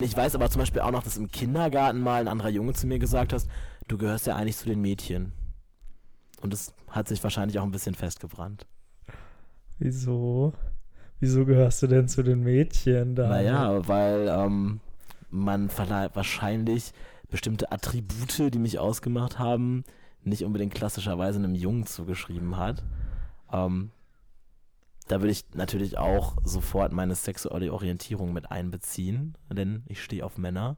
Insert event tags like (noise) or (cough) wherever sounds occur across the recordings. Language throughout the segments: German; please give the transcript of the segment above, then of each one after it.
Ich weiß aber zum Beispiel auch noch, dass im Kindergarten mal ein anderer Junge zu mir gesagt hat, du gehörst ja eigentlich zu den Mädchen. Und das hat sich wahrscheinlich auch ein bisschen festgebrannt. Wieso? Wieso gehörst du denn zu den Mädchen da? Naja, weil ähm, man wahrscheinlich bestimmte Attribute, die mich ausgemacht haben, nicht unbedingt klassischerweise einem Jungen zugeschrieben hat. Ähm, da würde ich natürlich auch sofort meine sexuelle Orientierung mit einbeziehen, denn ich stehe auf Männer.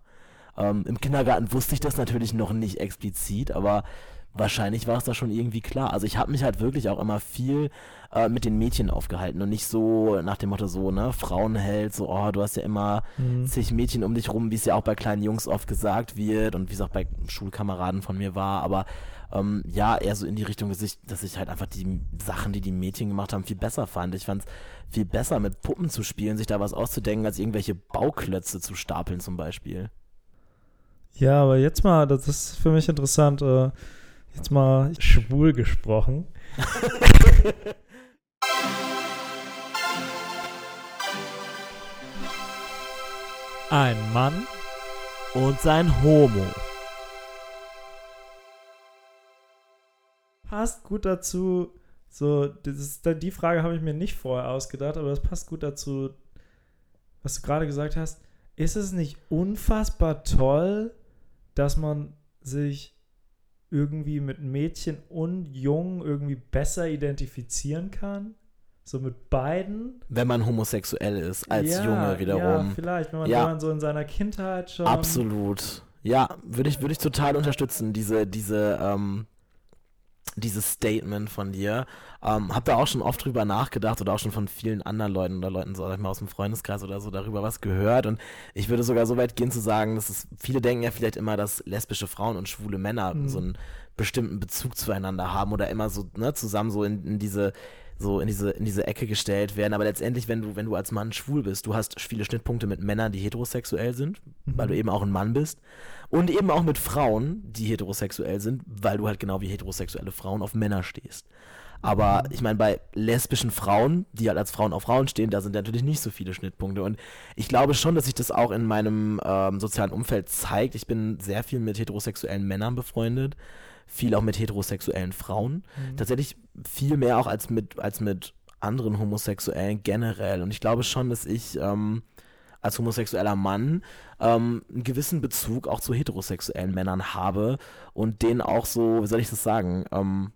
Ähm, Im Kindergarten wusste ich das natürlich noch nicht explizit, aber wahrscheinlich war es da schon irgendwie klar. Also ich habe mich halt wirklich auch immer viel äh, mit den Mädchen aufgehalten und nicht so nach dem Motto so, ne, Frauenheld, so, oh, du hast ja immer mhm. zig Mädchen um dich rum, wie es ja auch bei kleinen Jungs oft gesagt wird und wie es auch bei Schulkameraden von mir war, aber ähm, ja, eher so in die Richtung, dass ich, dass ich halt einfach die Sachen, die die Mädchen gemacht haben, viel besser fand. Ich fand es viel besser, mit Puppen zu spielen, sich da was auszudenken, als irgendwelche Bauklötze zu stapeln zum Beispiel. Ja, aber jetzt mal, das ist für mich interessant, äh, jetzt mal schwul gesprochen. (laughs) Ein Mann und sein Homo. passt gut dazu. So, das ist, die Frage habe ich mir nicht vorher ausgedacht, aber das passt gut dazu, was du gerade gesagt hast. Ist es nicht unfassbar toll, dass man sich irgendwie mit Mädchen und Jungen irgendwie besser identifizieren kann? So mit beiden? Wenn man homosexuell ist, als ja, Junge wiederum. Ja, vielleicht, wenn man, ja. wenn man so in seiner Kindheit schon. Absolut. Ja, würde ich, würd ich total unterstützen, diese, diese, ähm, dieses Statement von dir. Ähm, hab da auch schon oft drüber nachgedacht oder auch schon von vielen anderen Leuten oder Leuten so, sag ich mal, aus dem Freundeskreis oder so darüber was gehört. Und ich würde sogar so weit gehen zu sagen, dass es, viele denken ja vielleicht immer, dass lesbische Frauen und schwule Männer mhm. so einen bestimmten Bezug zueinander haben oder immer so ne, zusammen so in, in diese so in diese, in diese Ecke gestellt werden. Aber letztendlich, wenn du, wenn du als Mann schwul bist, du hast viele Schnittpunkte mit Männern, die heterosexuell sind, mhm. weil du eben auch ein Mann bist. Und eben auch mit Frauen, die heterosexuell sind, weil du halt genau wie heterosexuelle Frauen auf Männer stehst. Aber ich meine, bei lesbischen Frauen, die halt als Frauen auf Frauen stehen, da sind natürlich nicht so viele Schnittpunkte. Und ich glaube schon, dass sich das auch in meinem ähm, sozialen Umfeld zeigt. Ich bin sehr viel mit heterosexuellen Männern befreundet viel auch mit heterosexuellen Frauen. Mhm. Tatsächlich viel mehr auch als mit, als mit anderen Homosexuellen generell. Und ich glaube schon, dass ich ähm, als homosexueller Mann ähm, einen gewissen Bezug auch zu heterosexuellen Männern habe und denen auch so, wie soll ich das sagen, ähm,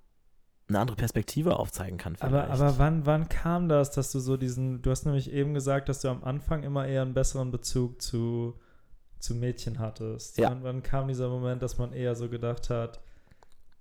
eine andere Perspektive aufzeigen kann. Aber, aber wann, wann kam das, dass du so diesen, du hast nämlich eben gesagt, dass du am Anfang immer eher einen besseren Bezug zu, zu Mädchen hattest. Ja. Wann, wann kam dieser Moment, dass man eher so gedacht hat,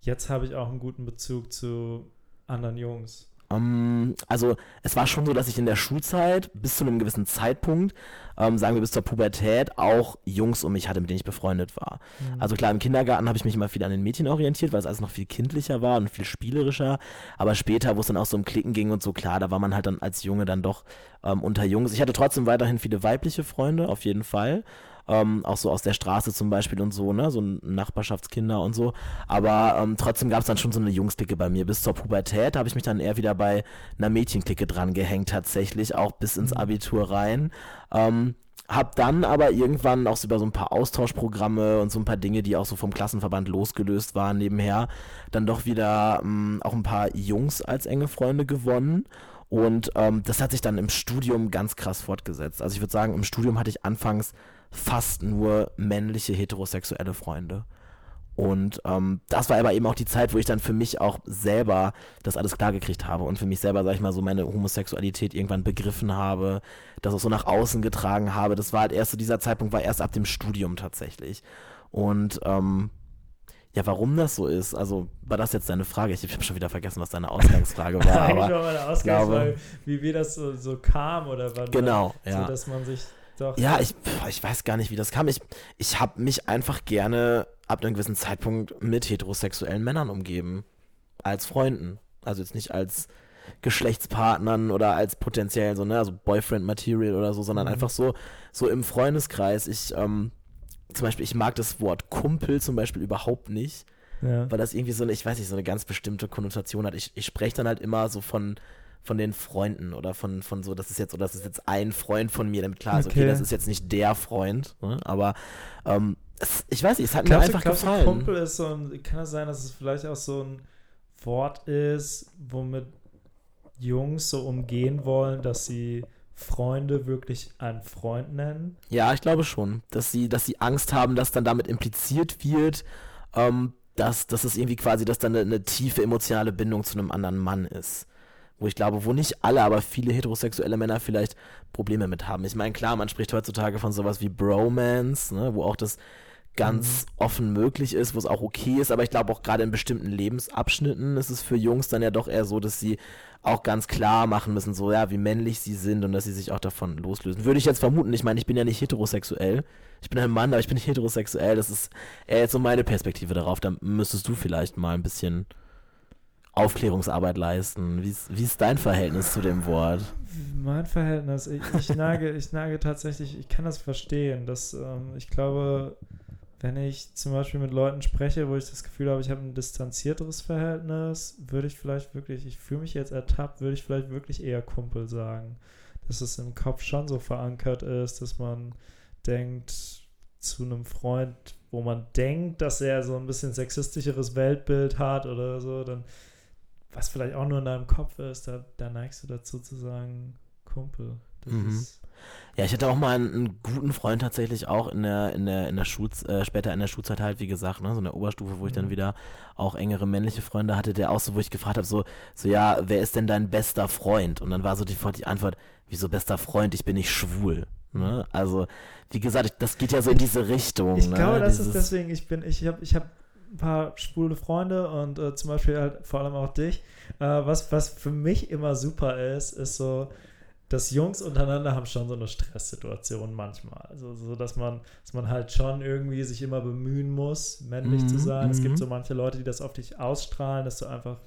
jetzt habe ich auch einen guten Bezug zu anderen Jungs. Um, ähm, also es war schon so, dass ich in der Schulzeit bis zu einem gewissen Zeitpunkt, ähm, sagen wir bis zur Pubertät, auch Jungs um mich hatte, mit denen ich befreundet war. Mhm. Also klar, im Kindergarten habe ich mich immer viel an den Mädchen orientiert, weil es alles noch viel kindlicher war und viel spielerischer. Aber später, wo es dann auch so um Klicken ging und so, klar, da war man halt dann als Junge dann doch ähm, unter Jungs. Ich hatte trotzdem weiterhin viele weibliche Freunde, auf jeden Fall ähm, auch so aus der Straße zum Beispiel und so, ne, so Nachbarschaftskinder und so. Aber ähm, trotzdem gab es dann schon so eine Jungsklicke bei mir. Bis zur Pubertät habe ich mich dann eher wieder bei einer Mädchenklicke dran gehängt, tatsächlich, auch bis ins mhm. Abitur rein. Ähm, hab dann aber irgendwann auch so über so ein paar Austauschprogramme und so ein paar Dinge, die auch so vom Klassenverband losgelöst waren, nebenher, dann doch wieder ähm, auch ein paar Jungs als enge Freunde gewonnen. Und ähm, das hat sich dann im Studium ganz krass fortgesetzt. Also ich würde sagen, im Studium hatte ich anfangs fast nur männliche heterosexuelle Freunde. Und ähm, das war aber eben auch die Zeit, wo ich dann für mich auch selber das alles klargekriegt habe und für mich selber, sag ich mal, so meine Homosexualität irgendwann begriffen habe, das auch so nach außen getragen habe. Das war halt erst so, dieser Zeitpunkt war erst ab dem Studium tatsächlich. Und ähm, ja, warum das so ist, also war das jetzt deine Frage? Ich, habe schon wieder vergessen, was deine Ausgangsfrage war. (laughs) Eigentlich war meine Ausgangsfrage, wie, wie das so, so kam oder wann. Genau, ja. So, dass man sich doch. Ja, ich, ich weiß gar nicht, wie das kam. Ich, ich habe mich einfach gerne ab einem gewissen Zeitpunkt mit heterosexuellen Männern umgeben. Als Freunden. Also jetzt nicht als Geschlechtspartnern oder als potenziell so, ne, also Boyfriend Material oder so, sondern mhm. einfach so, so im Freundeskreis. Ich, ähm, zum Beispiel, ich mag das Wort Kumpel zum Beispiel überhaupt nicht. Ja. Weil das irgendwie so eine, ich weiß nicht, so eine ganz bestimmte Konnotation hat. Ich, ich spreche dann halt immer so von von den Freunden oder von, von so, das ist jetzt, oder das ist jetzt ein Freund von mir, damit klar ist, okay, okay das ist jetzt nicht der Freund, ne? aber ähm, es, ich weiß nicht, es hat glaubst mir einfach du, gefallen. Kumpel ist so ein, kann es sein, dass es vielleicht auch so ein Wort ist, womit Jungs so umgehen wollen, dass sie Freunde wirklich einen Freund nennen? Ja, ich glaube schon, dass sie, dass sie Angst haben, dass dann damit impliziert wird, ähm, dass, dass es irgendwie quasi, dass dann eine, eine, tiefe emotionale Bindung zu einem anderen Mann ist. Wo ich glaube, wo nicht alle, aber viele heterosexuelle Männer vielleicht Probleme mit haben. Ich meine, klar, man spricht heutzutage von sowas wie Bromance, ne, wo auch das ganz mhm. offen möglich ist, wo es auch okay ist, aber ich glaube auch gerade in bestimmten Lebensabschnitten ist es für Jungs dann ja doch eher so, dass sie auch ganz klar machen müssen, so ja, wie männlich sie sind und dass sie sich auch davon loslösen. Würde ich jetzt vermuten, ich meine, ich bin ja nicht heterosexuell. Ich bin ein Mann, aber ich bin nicht heterosexuell. Das ist eher jetzt so meine Perspektive darauf. Da müsstest du vielleicht mal ein bisschen Aufklärungsarbeit leisten. Wie ist, wie ist dein Verhältnis zu dem Wort? Mein Verhältnis, ich, ich nage, ich nage tatsächlich, ich kann das verstehen, dass ähm, ich glaube, wenn ich zum Beispiel mit Leuten spreche, wo ich das Gefühl habe, ich habe ein distanzierteres Verhältnis, würde ich vielleicht wirklich, ich fühle mich jetzt ertappt, würde ich vielleicht wirklich eher Kumpel sagen. Dass es im Kopf schon so verankert ist, dass man denkt zu einem Freund, wo man denkt, dass er so ein bisschen sexistischeres Weltbild hat oder so, dann, was vielleicht auch nur in deinem Kopf ist, da, da neigst du dazu zu sagen, Kumpel. Das mhm. ist ja, ich hatte auch mal einen, einen, guten Freund tatsächlich auch in der, in der, in der Schul, äh, später in der Schulzeit halt, wie gesagt, ne, so in der Oberstufe, wo ich dann mhm. wieder auch engere männliche Freunde hatte, der auch so, wo ich gefragt habe, so, so, ja, wer ist denn dein bester Freund? Und dann war so die, die Antwort, wieso bester Freund, ich bin nicht schwul. Ne? Also, wie gesagt, das geht ja so in diese Richtung. Ich ne? glaube, das Dieses ist deswegen, ich bin, ich habe, ich habe ein paar schwule Freunde und äh, zum Beispiel halt vor allem auch dich. Äh, was, was für mich immer super ist, ist so, dass Jungs untereinander haben schon so eine Stresssituation manchmal. Also so, dass man, dass man halt schon irgendwie sich immer bemühen muss, männlich mhm, zu sein. Es gibt mhm. so manche Leute, die das auf dich ausstrahlen, dass du einfach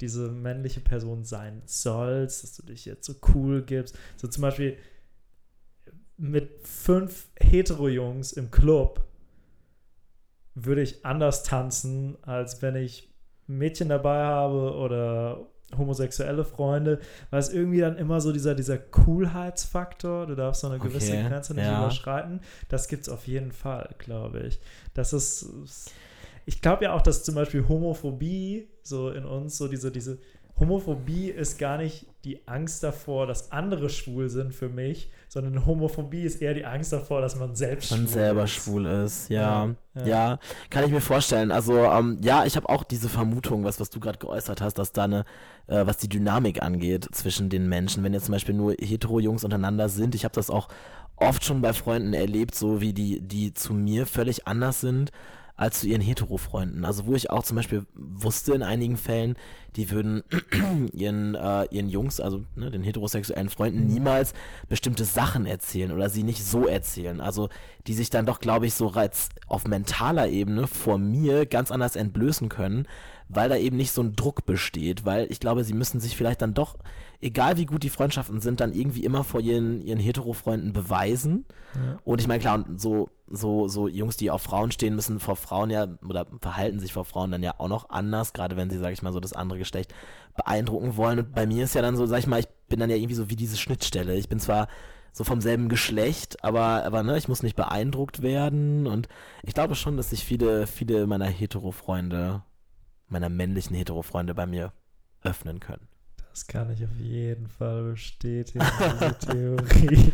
diese männliche Person sein sollst, dass du dich jetzt so cool gibst. So zum Beispiel mit fünf Hetero-Jungs im Club würde ich anders tanzen, als wenn ich ein Mädchen dabei habe oder homosexuelle Freunde, weil es irgendwie dann immer so dieser, dieser Coolheitsfaktor, du darfst so eine gewisse okay, Grenze nicht ja. überschreiten, das gibt es auf jeden Fall, glaube ich. Das ist, ich glaube ja auch, dass zum Beispiel Homophobie so in uns, so diese, diese Homophobie ist gar nicht die Angst davor, dass andere schwul sind für mich, sondern Homophobie ist eher die Angst davor, dass man selbst man schwul selber ist. schwul ist. Ja, ja, ja. kann ich mir vorstellen. Also ähm, ja, ich habe auch diese Vermutung, was was du gerade geäußert hast, dass da eine, äh, was die Dynamik angeht zwischen den Menschen, wenn jetzt zum Beispiel nur hetero-Jungs untereinander sind. Ich habe das auch oft schon bei Freunden erlebt, so wie die die zu mir völlig anders sind als zu ihren Hetero-Freunden. Also wo ich auch zum Beispiel wusste in einigen Fällen, die würden (clears throat) ihren, äh, ihren Jungs, also ne, den heterosexuellen Freunden, mhm. niemals bestimmte Sachen erzählen oder sie nicht so erzählen. Also die sich dann doch, glaube ich, so als auf mentaler Ebene vor mir ganz anders entblößen können, weil da eben nicht so ein Druck besteht, weil ich glaube, sie müssen sich vielleicht dann doch, egal wie gut die Freundschaften sind, dann irgendwie immer vor ihren, ihren Hetero-Freunden beweisen. Ja. Und ich meine, klar, und so, so, so Jungs, die auf Frauen stehen, müssen vor Frauen ja, oder verhalten sich vor Frauen dann ja auch noch anders, gerade wenn sie, sag ich mal, so das andere Geschlecht beeindrucken wollen. Und bei mir ist ja dann so, sag ich mal, ich bin dann ja irgendwie so wie diese Schnittstelle. Ich bin zwar so vom selben Geschlecht, aber, aber ne, ich muss nicht beeindruckt werden. Und ich glaube schon, dass sich viele, viele meiner Hetero-Freunde meiner männlichen Hetero-Freunde bei mir öffnen können. Das kann ich auf jeden Fall bestätigen, (laughs) diese Theorie.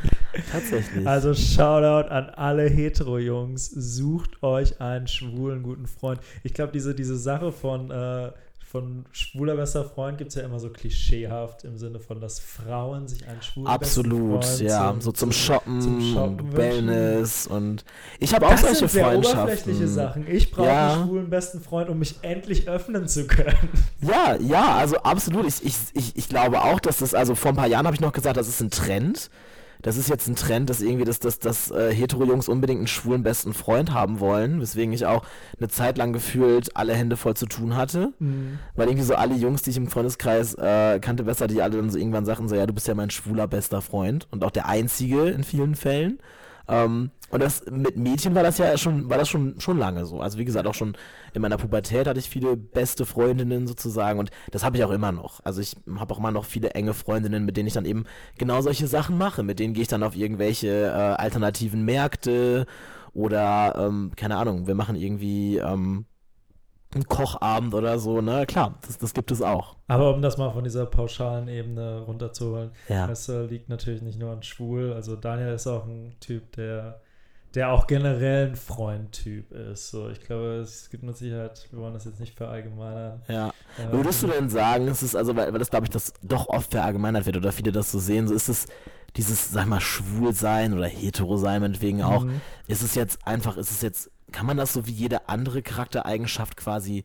Tatsächlich. Also Shoutout an alle Hetero-Jungs. Sucht euch einen schwulen guten Freund. Ich glaube, diese, diese Sache von äh, von schwuler bester Freund gibt es ja immer so klischeehaft im Sinne von, dass Frauen sich einen schwulen Absolut, ja, zum, so zum Shoppen, zum Shoppen und Wellness und ich habe auch das solche sind sehr Freundschaften. oberflächliche Sachen. Ich brauche ja. einen schwulen besten Freund, um mich endlich öffnen zu können. Ja, ja, also absolut. Ich, ich, ich, ich glaube auch, dass das, also vor ein paar Jahren habe ich noch gesagt, das ist ein Trend das ist jetzt ein Trend, dass irgendwie das, das, das äh, Hetero-Jungs unbedingt einen schwulen besten Freund haben wollen, weswegen ich auch eine Zeit lang gefühlt alle Hände voll zu tun hatte. Mhm. Weil irgendwie so alle Jungs, die ich im Freundeskreis äh, kannte, besser, die alle dann so irgendwann sagten, so ja, du bist ja mein schwuler bester Freund und auch der einzige in vielen Fällen. Ähm, Und das mit Mädchen war das ja schon, war das schon, schon lange so. Also wie gesagt, auch schon in meiner Pubertät hatte ich viele beste Freundinnen sozusagen und das habe ich auch immer noch. Also ich habe auch immer noch viele enge Freundinnen, mit denen ich dann eben genau solche Sachen mache. Mit denen gehe ich dann auf irgendwelche äh, alternativen Märkte oder ähm, keine Ahnung, wir machen irgendwie ähm, einen Kochabend oder so, ne? Klar, das, das gibt es auch. Aber um das mal von dieser pauschalen Ebene runterzuholen, Ja. das äh, liegt natürlich nicht nur an schwul. Also Daniel ist auch ein Typ, der, der auch generell ein Freund-Typ ist. So, ich glaube, es gibt mit Sicherheit, wir wollen das jetzt nicht verallgemeinern. Ja. Äh, Würdest du denn sagen, es ist also, weil, weil das glaube ich, das doch oft verallgemeinert wird oder viele das so sehen, so ist es dieses, sag mal, Schwulsein oder Hetero-Sein meinetwegen auch, Mhm. ist es jetzt einfach, ist es jetzt, kann man das so wie jede andere Charaktereigenschaft quasi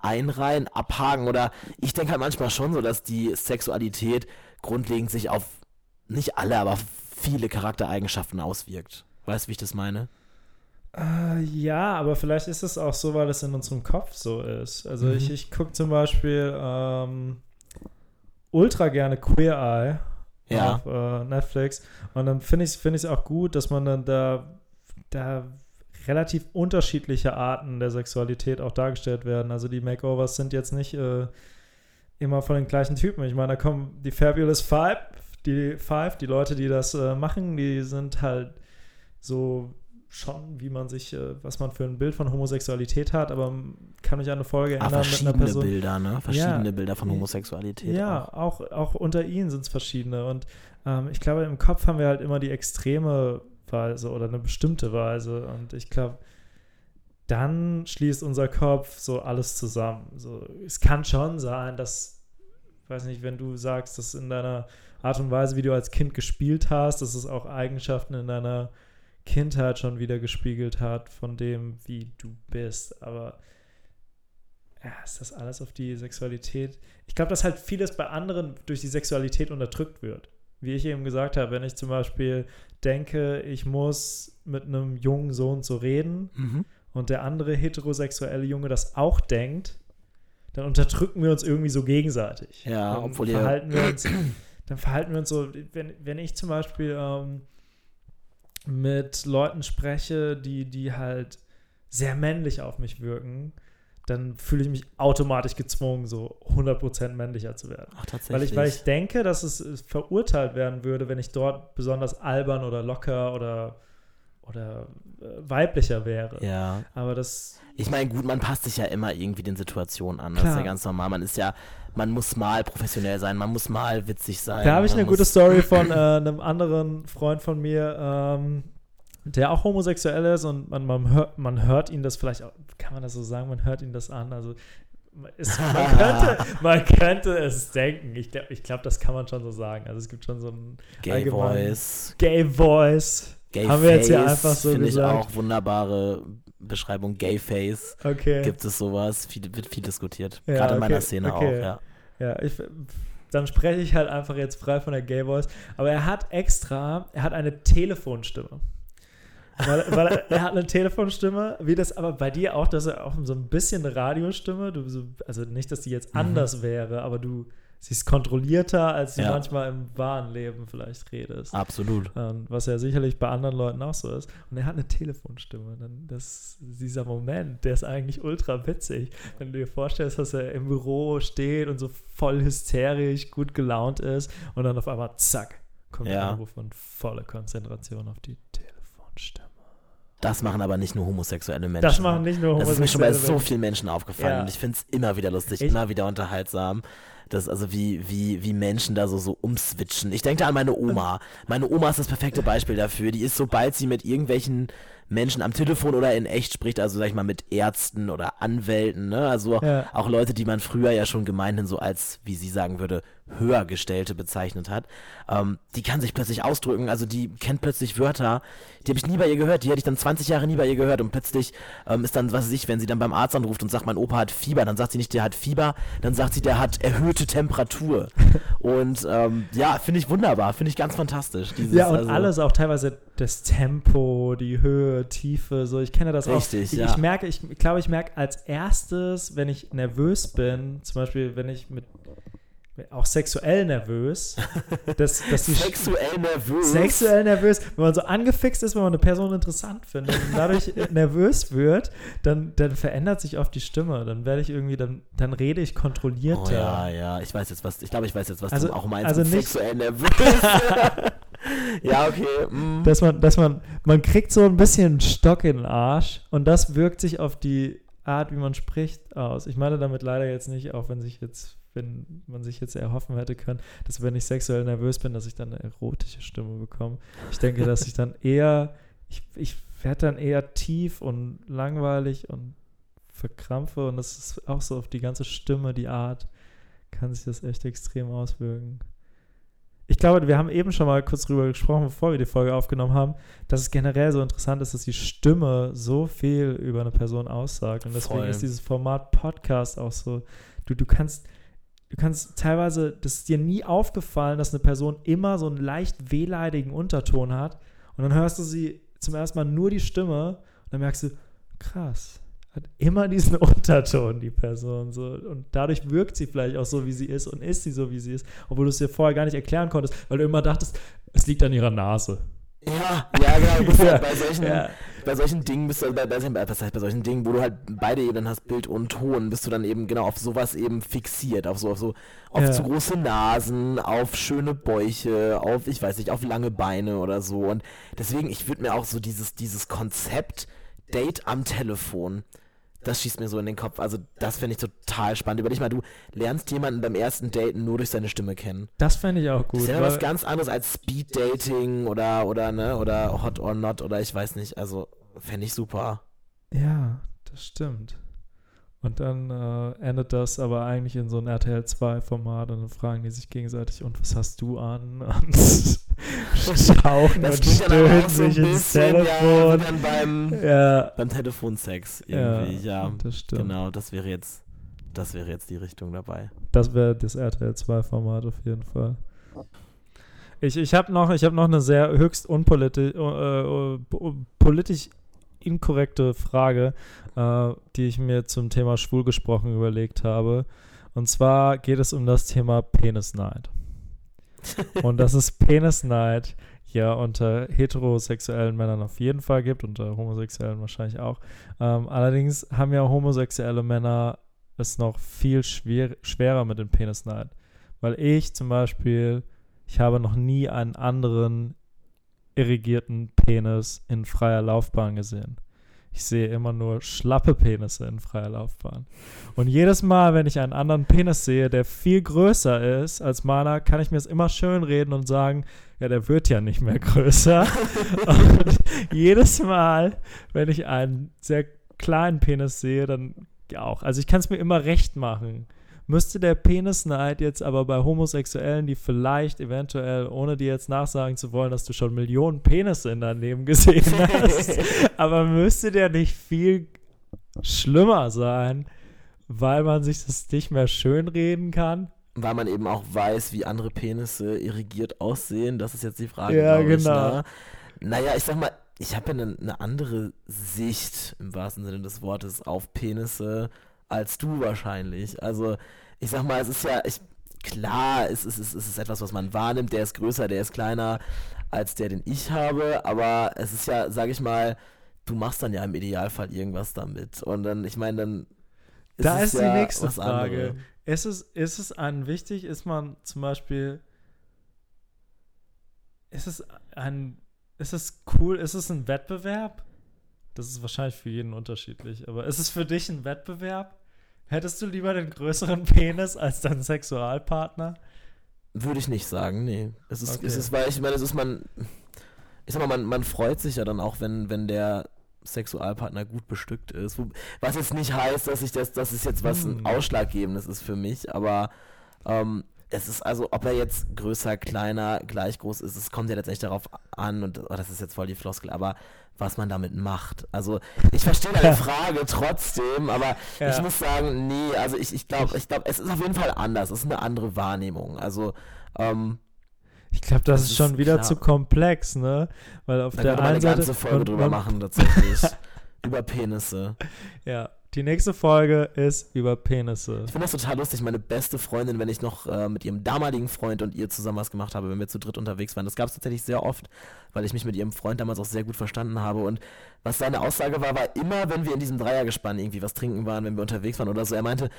einreihen, abhaken oder ich denke halt manchmal schon so, dass die Sexualität grundlegend sich auf nicht alle, aber viele Charaktereigenschaften auswirkt. Weißt du, wie ich das meine? Äh, ja, aber vielleicht ist es auch so, weil es in unserem Kopf so ist. Also Mhm. ich, ich gucke zum Beispiel ähm, ultra gerne Queer Eye Ja. auf äh, Netflix und dann finde ich es find auch gut, dass man dann da, da relativ unterschiedliche Arten der Sexualität auch dargestellt werden. Also die Makeovers sind jetzt nicht äh, immer von den gleichen Typen. Ich meine, da kommen die Fabulous Five, die Five, die Leute, die das äh, machen, die sind halt so schon, wie man sich, äh, was man für ein Bild von Homosexualität hat, aber kann mich an eine Folge Ah, erinnern mit einer verschiedene Person. Bilder, ne? Verschiedene Ja. Bilder von Ja. Homosexualität. Ja, auch. auch, auch unter ihnen sind es verschiedene. Und ähm, ich glaube, im Kopf haben wir halt immer die extreme Weise oder eine bestimmte Weise. Und ich glaube, dann schließt unser Kopf so alles zusammen. So, es kann schon sein, dass, weiß nicht, wenn du sagst, dass in deiner Art und Weise, wie du als Kind gespielt hast, dass es auch Eigenschaften in deiner Kindheit schon wieder gespiegelt hat von dem, wie du bist. Aber ja, ist das alles auf die Sexualität? Ich glaube, dass halt vieles bei anderen durch die Sexualität unterdrückt wird. Wie ich eben gesagt habe, wenn ich zum Beispiel denke, ich muss mit einem jungen Sohn so reden Mhm. und der andere heterosexuelle Junge das auch denkt, dann unterdrücken wir uns irgendwie so gegenseitig. Ja, dann obwohl verhalten wir uns, dann verhalten wir uns so, wenn, wenn ich zum Beispiel ähm, mit Leuten spreche, die, die halt sehr männlich auf mich wirken, dann fühle ich mich automatisch gezwungen, so 100% männlicher zu werden. Ach, tatsächlich. Weil ich, weil ich denke, dass es verurteilt werden würde, wenn ich dort besonders albern oder locker oder, oder äh, weiblicher wäre. ja. Aber das, Ich meine, gut, man passt sich ja immer irgendwie den Situationen an. Das ist Klar. ja ganz normal. Man ist ja, man muss mal professionell sein, man muss mal witzig sein. da habe ich eine gute Story (coughs) von äh, einem anderen Freund von mir, ähm, der auch homosexuell ist und man, man, hört, man hört ihn das vielleicht, auch, kann man das so sagen, man hört ihn das an. Also es, man, könnte, (laughs) man könnte es denken. Ich glaube, ich glaub, das kann man schon so sagen. Also es gibt schon so ein Gay Voice, Gay Voice. Gay Haben wir jetzt hier Face, einfach so Finde ich gesagt. auch wunderbare Beschreibung. Gay Face. Okay. Gibt es sowas? Viel, wird viel diskutiert. Ja, Gerade in meiner okay, Szene okay. auch, ja. Ja, ich, dann spreche ich halt einfach jetzt frei von der Gay Voice. Aber er hat extra, er hat eine Telefonstimme. Weil, weil er, er hat eine Telefonstimme, wie das aber bei dir auch, dass er auch so ein bisschen eine Radiostimme, du so, also nicht, dass die jetzt Mhm. anders wäre, aber du sie ist kontrollierter, als du Ja. manchmal im wahren Leben vielleicht redest. Absolut. Ähm, was ja sicherlich bei anderen Leuten auch so ist. Und er hat eine Telefonstimme. Dann das, dieser Moment, der ist eigentlich ultra witzig. Wenn du dir vorstellst, dass er im Büro steht und so voll hysterisch, gut gelaunt ist und dann auf einmal zack, kommt Ja. der Anruf und volle Konzentration auf die Telefonstimme. Das machen aber nicht nur homosexuelle Menschen. Das machen nicht nur Das ist mir schon bei homosexuelle so Menschen. vielen Menschen aufgefallen Ja. und ich finde es immer wieder lustig, Ich- immer wieder unterhaltsam. Das also wie, wie, wie Menschen da so, so umswitchen. Ich denke da an meine Oma. Meine Oma ist das perfekte Beispiel dafür. Die ist, sobald sie mit irgendwelchen Menschen am Telefon oder in echt spricht, also sag ich mal mit Ärzten oder Anwälten, ne? Also Ja. auch Leute, die man früher ja schon gemeinhin so als, wie sie sagen würde, Höhergestellte bezeichnet hat, ähm, die kann sich plötzlich ausdrücken, also die kennt plötzlich Wörter, die habe ich nie bei ihr gehört, die hätte ich dann 20 Jahre nie bei ihr gehört und plötzlich ähm, ist dann, was weiß ich, wenn sie dann beim Arzt anruft und sagt, mein Opa hat Fieber, dann sagt sie nicht, der hat Fieber, dann sagt sie, der hat erhöhte Temperatur. (laughs) und ähm, ja, finde ich wunderbar, finde ich ganz fantastisch. Dieses, Ja, und also, alles auch teilweise das Tempo, die Höhe, Tiefe, so. Ich kenne das auch. Richtig, ich, ja. ich merke, ich glaube, ich merke als erstes, wenn ich nervös bin, zum Beispiel, wenn ich mit auch sexuell nervös. (laughs) Dass, dass Sexuell nervös. sexuell nervös, wenn man so angefixt ist, wenn man eine Person interessant findet und dadurch äh, nervös wird, dann, dann verändert sich oft die Stimme. Dann werde ich irgendwie, dann, dann rede ich kontrollierter. Oh ja, ja, ich weiß jetzt was, ich glaube, ich weiß jetzt, was Also- du auch meinst. also nicht- sexuell nervös. (laughs) ja, okay. mm. Dass man, dass man, man kriegt so ein bisschen einen Stock in den Arsch und das wirkt sich auf die Art, wie man spricht, aus. Ich meine damit leider jetzt nicht, auch wenn sich jetzt, wenn man sich jetzt erhoffen hätte können, dass wenn ich sexuell nervös bin, dass ich dann eine erotische Stimme bekomme. Ich denke, dass ich dann eher, ich, ich werde dann eher tief und langweilig und verkrampfe und das ist auch so auf die ganze Stimme, die Art, kann sich das echt extrem auswirken. Ich glaube, wir haben eben schon mal kurz drüber gesprochen, bevor wir die Folge aufgenommen haben, dass es generell so interessant ist, dass die Stimme so viel über eine Person aussagt. Und deswegen Voll. ist dieses Format Podcast auch so. Du, du kannst, du kannst teilweise, das ist dir nie aufgefallen, dass eine Person immer so einen leicht wehleidigen Unterton hat. Und dann hörst du sie zum ersten Mal nur die Stimme und dann merkst du, krass, hat immer diesen (laughs) Unterton, die Person. So. Und dadurch wirkt sie vielleicht auch so, wie sie ist und ist sie so, wie sie ist, obwohl du es dir vorher gar nicht erklären konntest, weil du immer dachtest, es liegt an ihrer Nase. Ja, ja, genau. (laughs) Ja, halt bei solchen, ja. Bei solchen Dingen bist du bei, bei, bei, was heißt, bei solchen Dingen, wo du halt beide Ebenen hast, Bild und Ton, bist du dann eben genau auf sowas eben fixiert, auf so, auf so, auf Ja. zu große Nasen, auf schöne Bäuche, auf, ich weiß nicht, auf lange Beine oder so. Und deswegen, ich würde mir auch so dieses, dieses Konzept Date am Telefon, das schießt mir so in den Kopf. Also, das fände ich total spannend. Überleg mal, du lernst jemanden beim ersten Date nur durch seine Stimme kennen. Das fände ich auch Das gut. ist ja was ganz anderes als Speed-Dating oder, oder, ne, oder Hot or Not oder ich weiß nicht. Also, fände ich super. Ja, das stimmt. Und dann äh, endet das aber eigentlich in so ein RTL 2-Format und dann fragen die sich gegenseitig, und was hast du an? (laughs) Und schauchen Das und stöhnen auch so ein sich ins bisschen, ja, Telefon. dann beim, Ja, beim Telefonsex irgendwie, ja. das stimmt. Genau, das wäre jetzt, das wäre jetzt die Richtung dabei. Das wäre das RTL 2-Format auf jeden Fall. Ich, ich habe noch, ich hab noch eine sehr höchst unpolitisch äh, äh, politisch inkorrekte Frage, äh, die ich mir zum Thema schwul gesprochen überlegt habe. Und zwar geht es um das Thema Penisneid. Und dass es Penisneid ja unter heterosexuellen Männern auf jeden Fall gibt, unter homosexuellen wahrscheinlich auch. Ähm, allerdings haben ja homosexuelle Männer es noch viel schwer, schwerer mit dem Penisneid. Weil ich zum Beispiel, ich habe noch nie einen anderen irrigierten Penis in freier Laufbahn gesehen. Ich sehe immer nur schlappe Penisse in freier Laufbahn. Und jedes Mal, wenn ich einen anderen Penis sehe, der viel größer ist als meiner, kann ich mir es immer schön reden und sagen, ja, der wird ja nicht mehr größer. (laughs) und jedes Mal, wenn ich einen sehr kleinen Penis sehe, dann ja auch. Also ich kann es mir immer recht machen. Müsste der Penisneid jetzt aber bei Homosexuellen, die vielleicht eventuell, ohne dir jetzt nachsagen zu wollen, dass du schon Millionen Penisse in deinem Leben gesehen (laughs) hast, aber müsste der nicht viel schlimmer sein, weil man sich das nicht mehr schönreden kann? Weil man eben auch weiß, wie andere Penisse irrigiert aussehen. Das ist jetzt die Frage. Ja, glaub ich, genau. Ne? Naja, ich sag mal, ich habe ja eine ne andere Sicht im wahrsten Sinne des Wortes auf Penisse als du wahrscheinlich. Also, ich sag mal, es ist ja, ich, klar, es ist, es ist, es ist etwas, was man wahrnimmt. Der ist größer, der ist kleiner als der, den ich habe. Aber es ist ja, sag ich mal, du machst dann ja im Idealfall irgendwas damit. Und dann, ich meine, dann. da es ist die ja nächste Frage. anderes. Ist es, ist es ein wichtig, ist man zum Beispiel, ist es ein, ist es cool, ist es ein Wettbewerb? Das ist wahrscheinlich für jeden unterschiedlich, aber ist es für dich ein Wettbewerb? Hättest du lieber den größeren (laughs) Penis als deinen Sexualpartner? Würde ich nicht sagen, nee. Es ist, Okay. es ist weil ich meine, es ist man, ich sag mal, man, man freut sich ja dann auch, wenn, wenn der Sexualpartner gut bestückt ist. Was jetzt nicht heißt, dass ich das, das ist jetzt was Hm. ein Ausschlaggebendes ist für mich, aber ähm, es ist also, ob er jetzt größer, kleiner, gleich groß ist, es kommt ja letztendlich darauf an, und oh, das ist jetzt voll die Floskel, aber was man damit macht. Also ich verstehe deine Frage trotzdem, aber Ja. ich muss sagen, nee, also ich, ich glaube, ich glaube, es ist auf jeden Fall anders. Es ist eine andere Wahrnehmung. Also, ähm, Ich glaube, das, Das ist schon wieder klar. zu komplex, ne? Weil auf da der eine einen Seite ganze Folge man- drüber machen, (laughs) tatsächlich. Über Penisse. Ja, Die nächste Folge ist über Penisse. Ich finde das total lustig. Meine beste Freundin, wenn ich noch äh, mit ihrem damaligen Freund und ihr zusammen was gemacht habe, wenn wir zu dritt unterwegs waren, das gab es tatsächlich sehr oft, weil ich mich mit ihrem Freund damals auch sehr gut verstanden habe. Und was seine Aussage war, war immer, wenn wir in diesem Dreiergespann irgendwie was trinken waren, wenn wir unterwegs waren oder so, er meinte,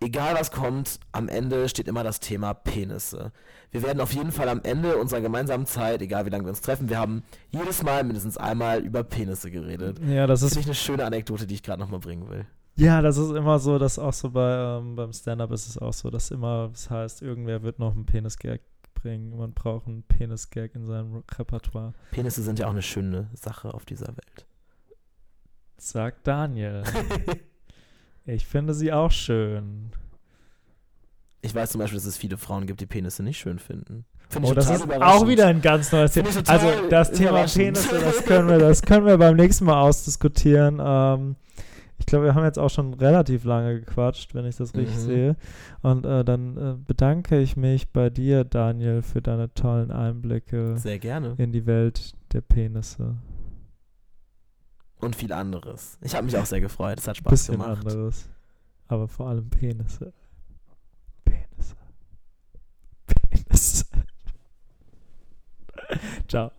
egal was kommt, am Ende steht immer das Thema Penisse. Wir werden auf jeden Fall am Ende unserer gemeinsamen Zeit, egal wie lange wir uns treffen, wir haben jedes Mal mindestens einmal über Penisse geredet. Ja, das Das ist ist eine schöne Anekdote, die ich gerade nochmal bringen will. Ja, das ist immer so, dass auch so bei, ähm, beim Stand-Up ist es auch so, dass immer, das heißt, irgendwer wird noch einen Penis-Gag bringen. Man braucht einen Penis-Gag in seinem Repertoire. Penisse sind ja auch eine schöne Sache auf dieser Welt. Sagt Daniel. (laughs) ich finde sie auch schön. Ich weiß zum Beispiel, dass es viele Frauen gibt, die Penisse nicht schön finden. Finde Oh, das ist auch wieder ein ganz neues Thema. Also das Thema. Penisse, das (laughs) können wir, das können wir beim nächsten Mal ausdiskutieren. Ähm, ich glaube, wir haben jetzt auch schon relativ lange gequatscht, wenn ich das richtig Mhm. sehe. Und äh, dann äh, bedanke ich mich bei dir, Daniel, für deine tollen Einblicke Sehr gerne. in die Welt der Penisse. Und viel anderes. Ich habe mich auch sehr gefreut. Es hat Spaß Bisschen gemacht. anderes. Aber vor allem Penisse. Penisse. Penisse. (laughs) Ciao.